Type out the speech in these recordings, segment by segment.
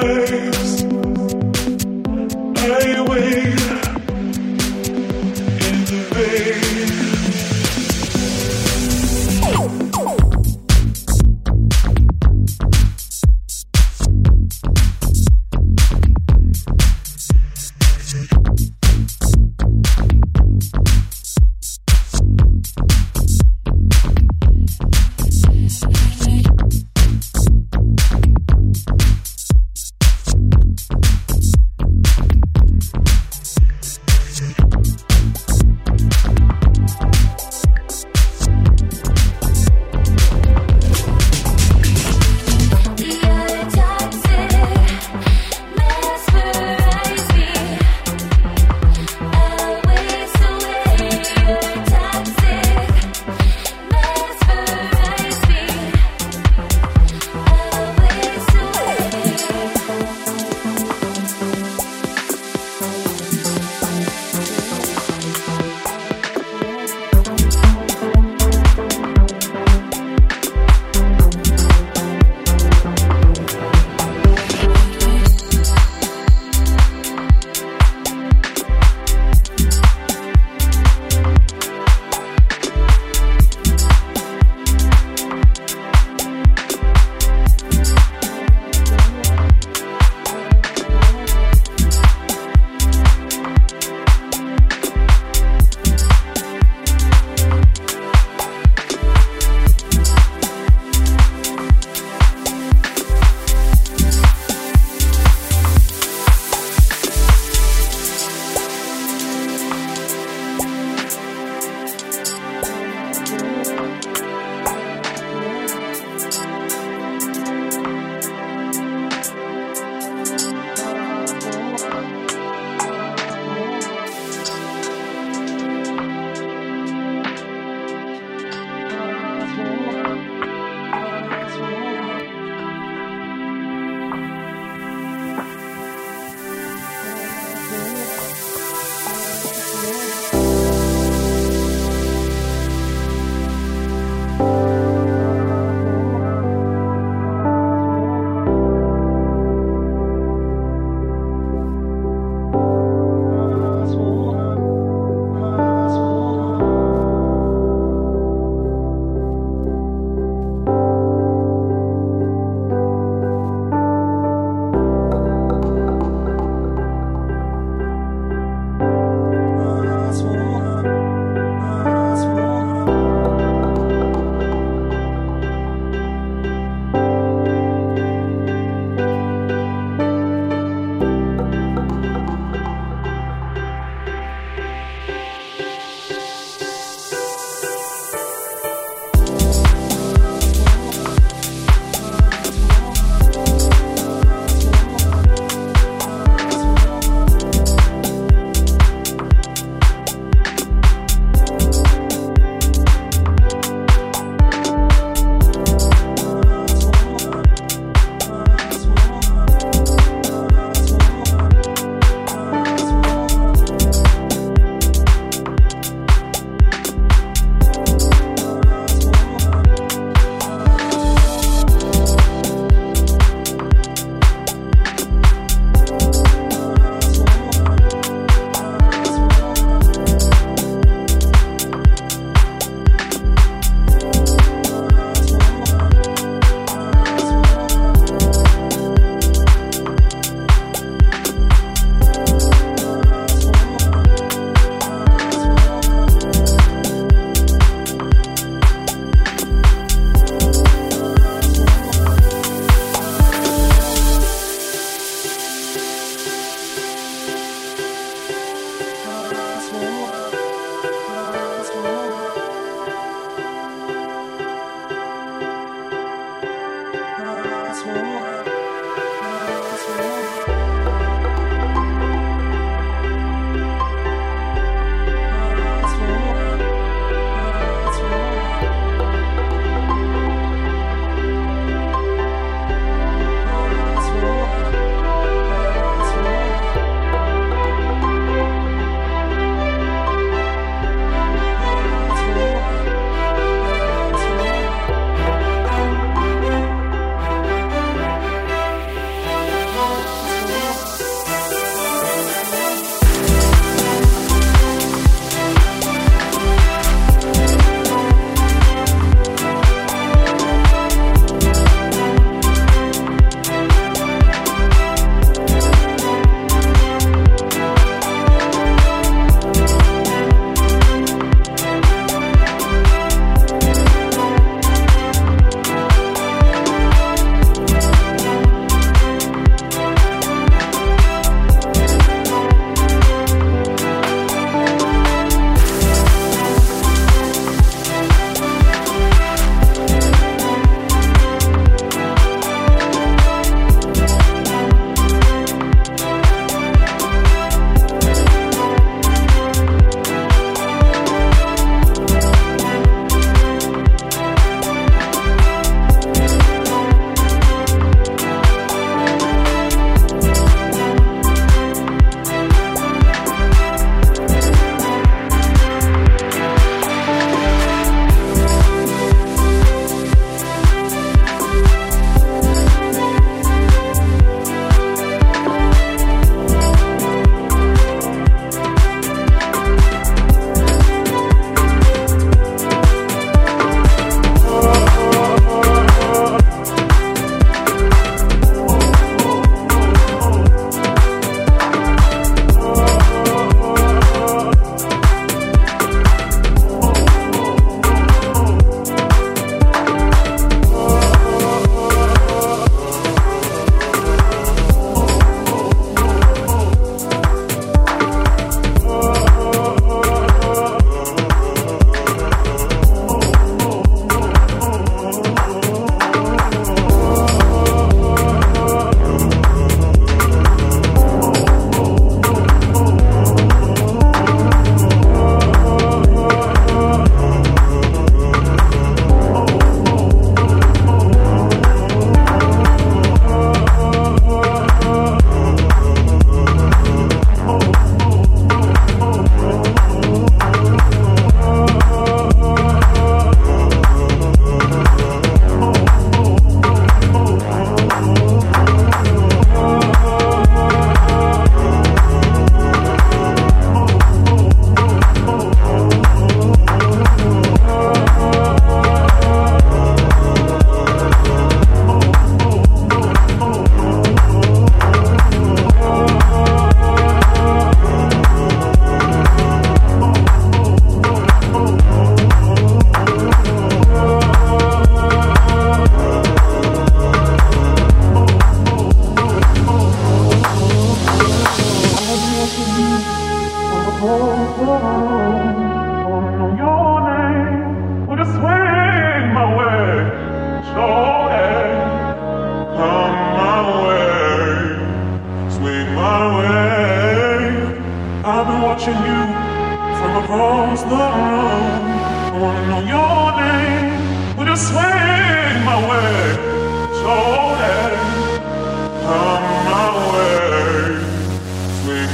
Hey.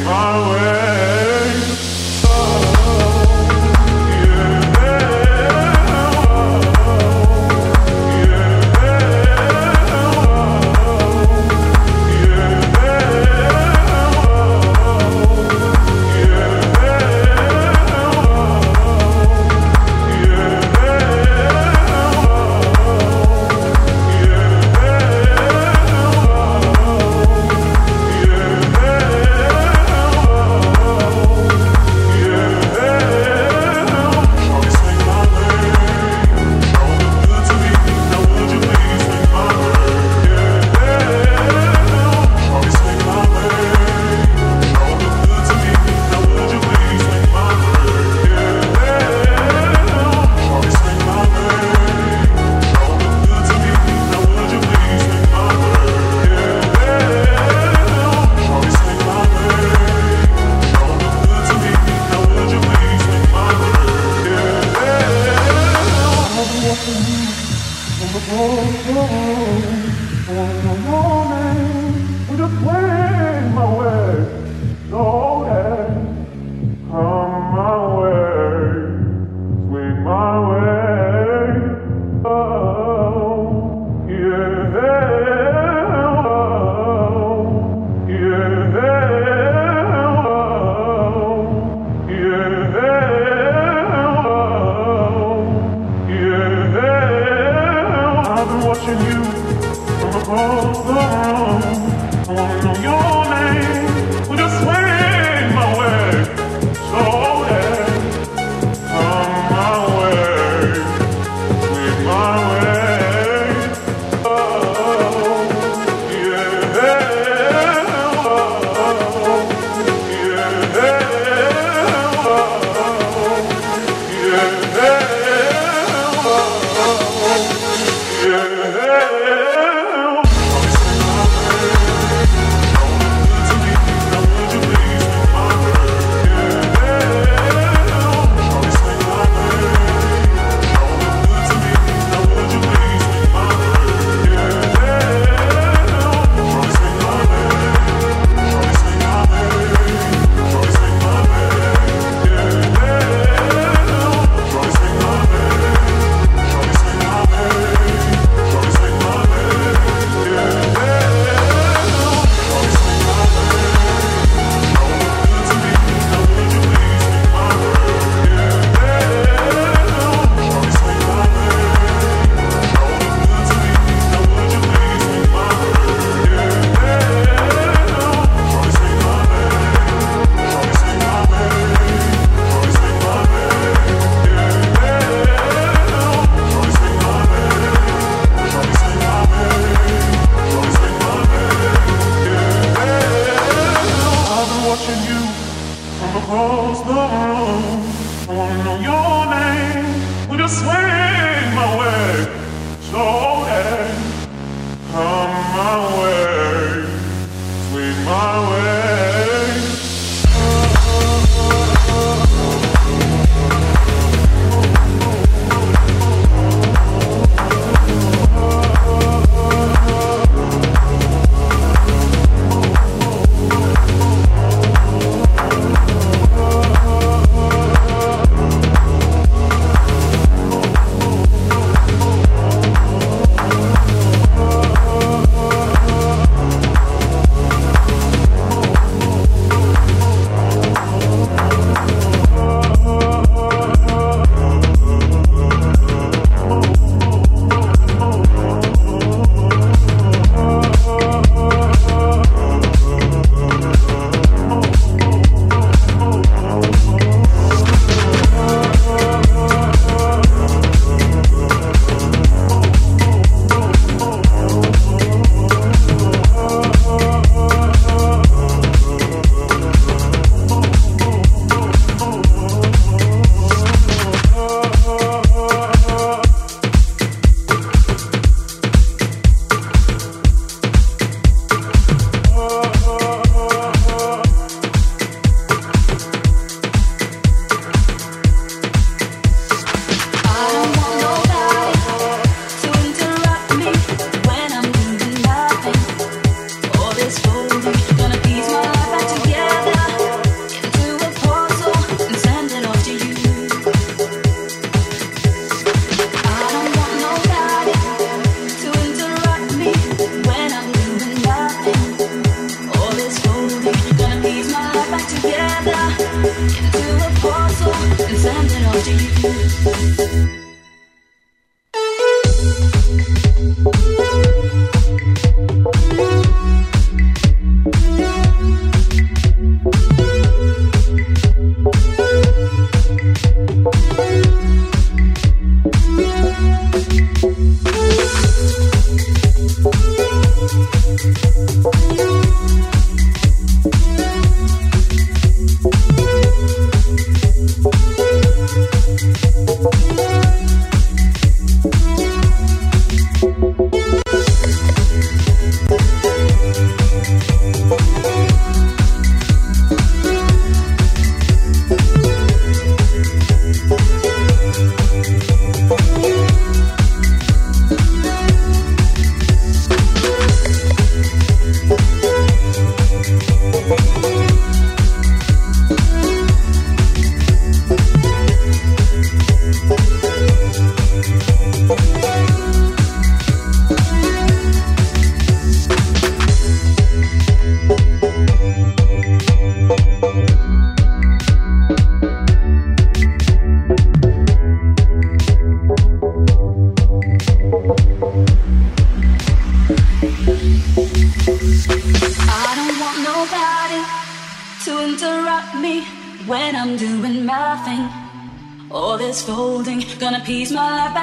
far away.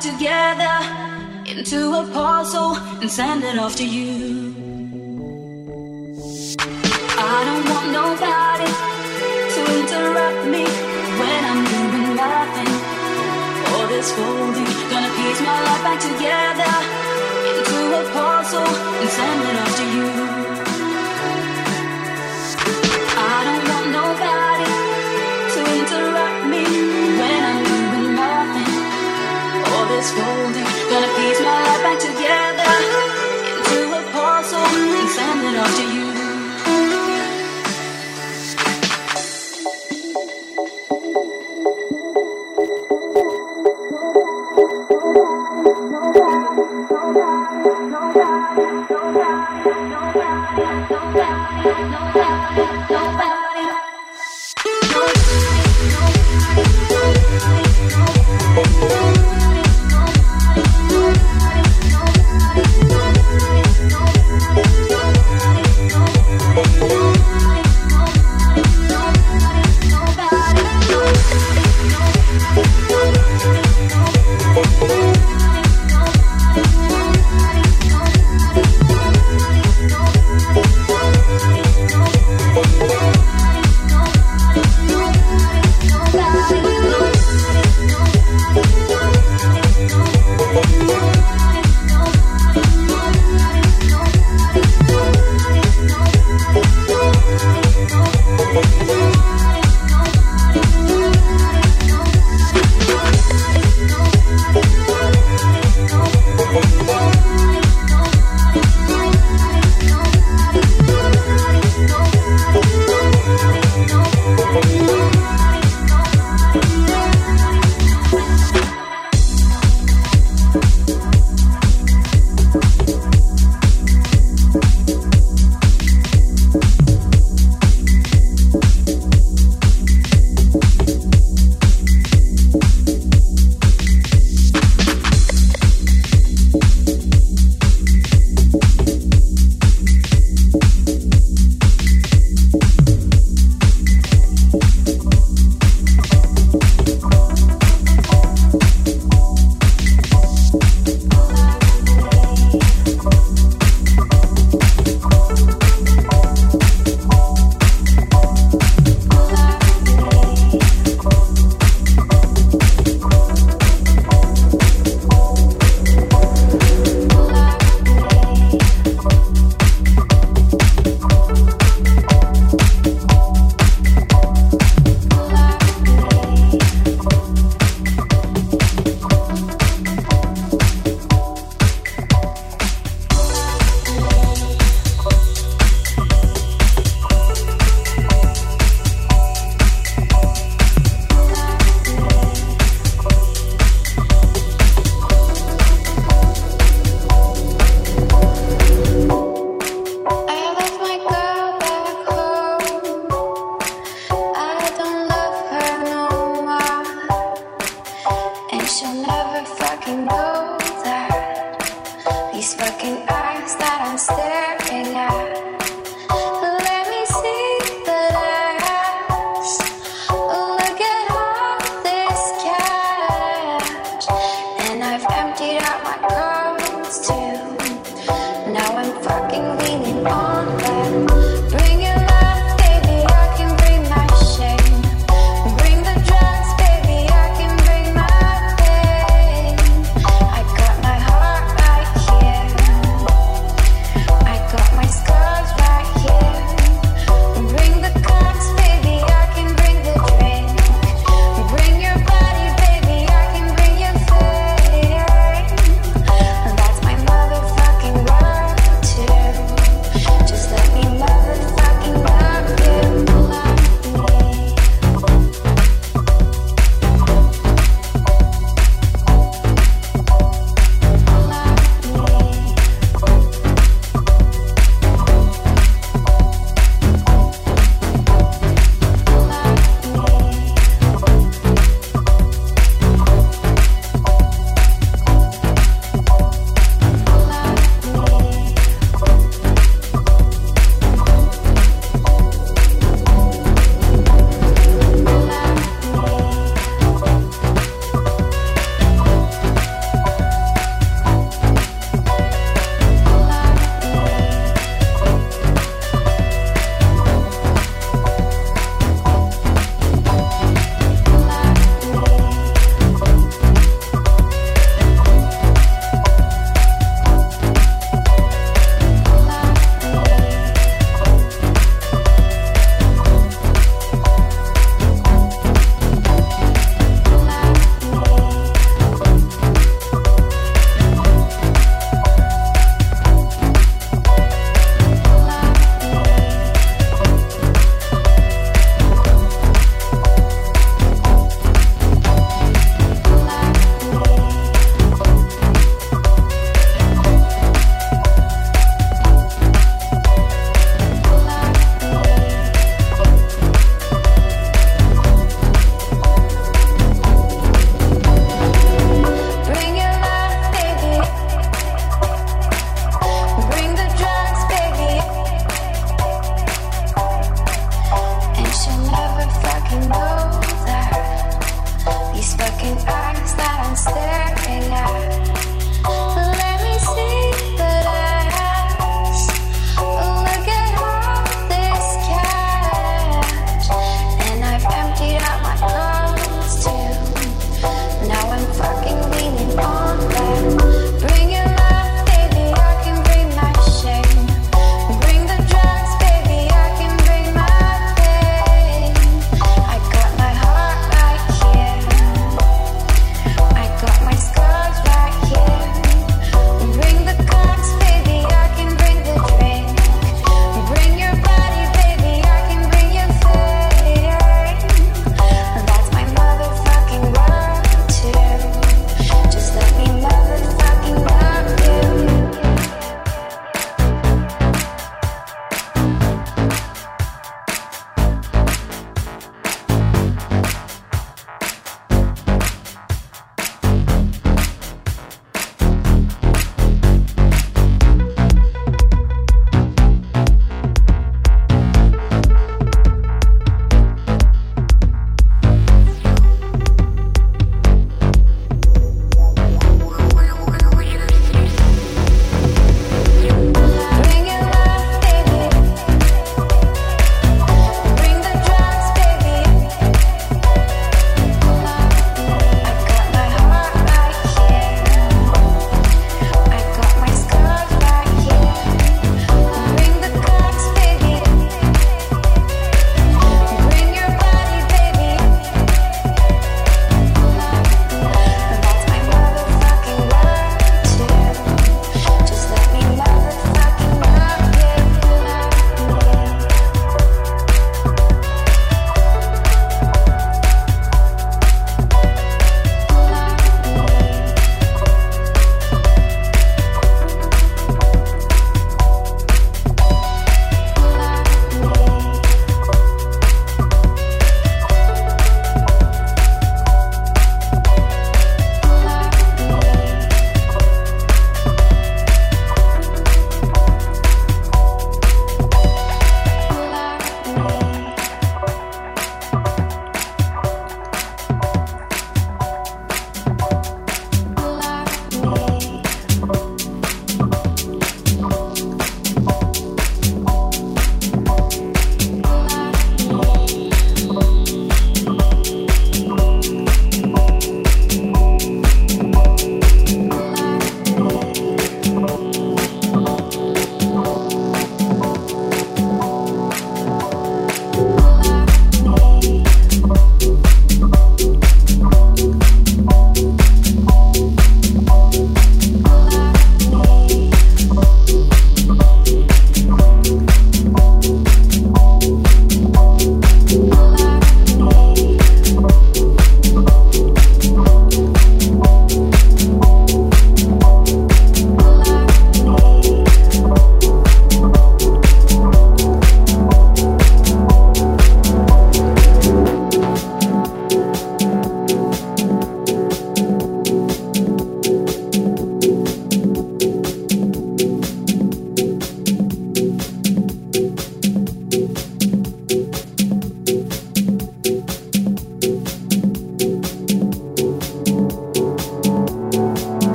together into a parcel and send it off to you.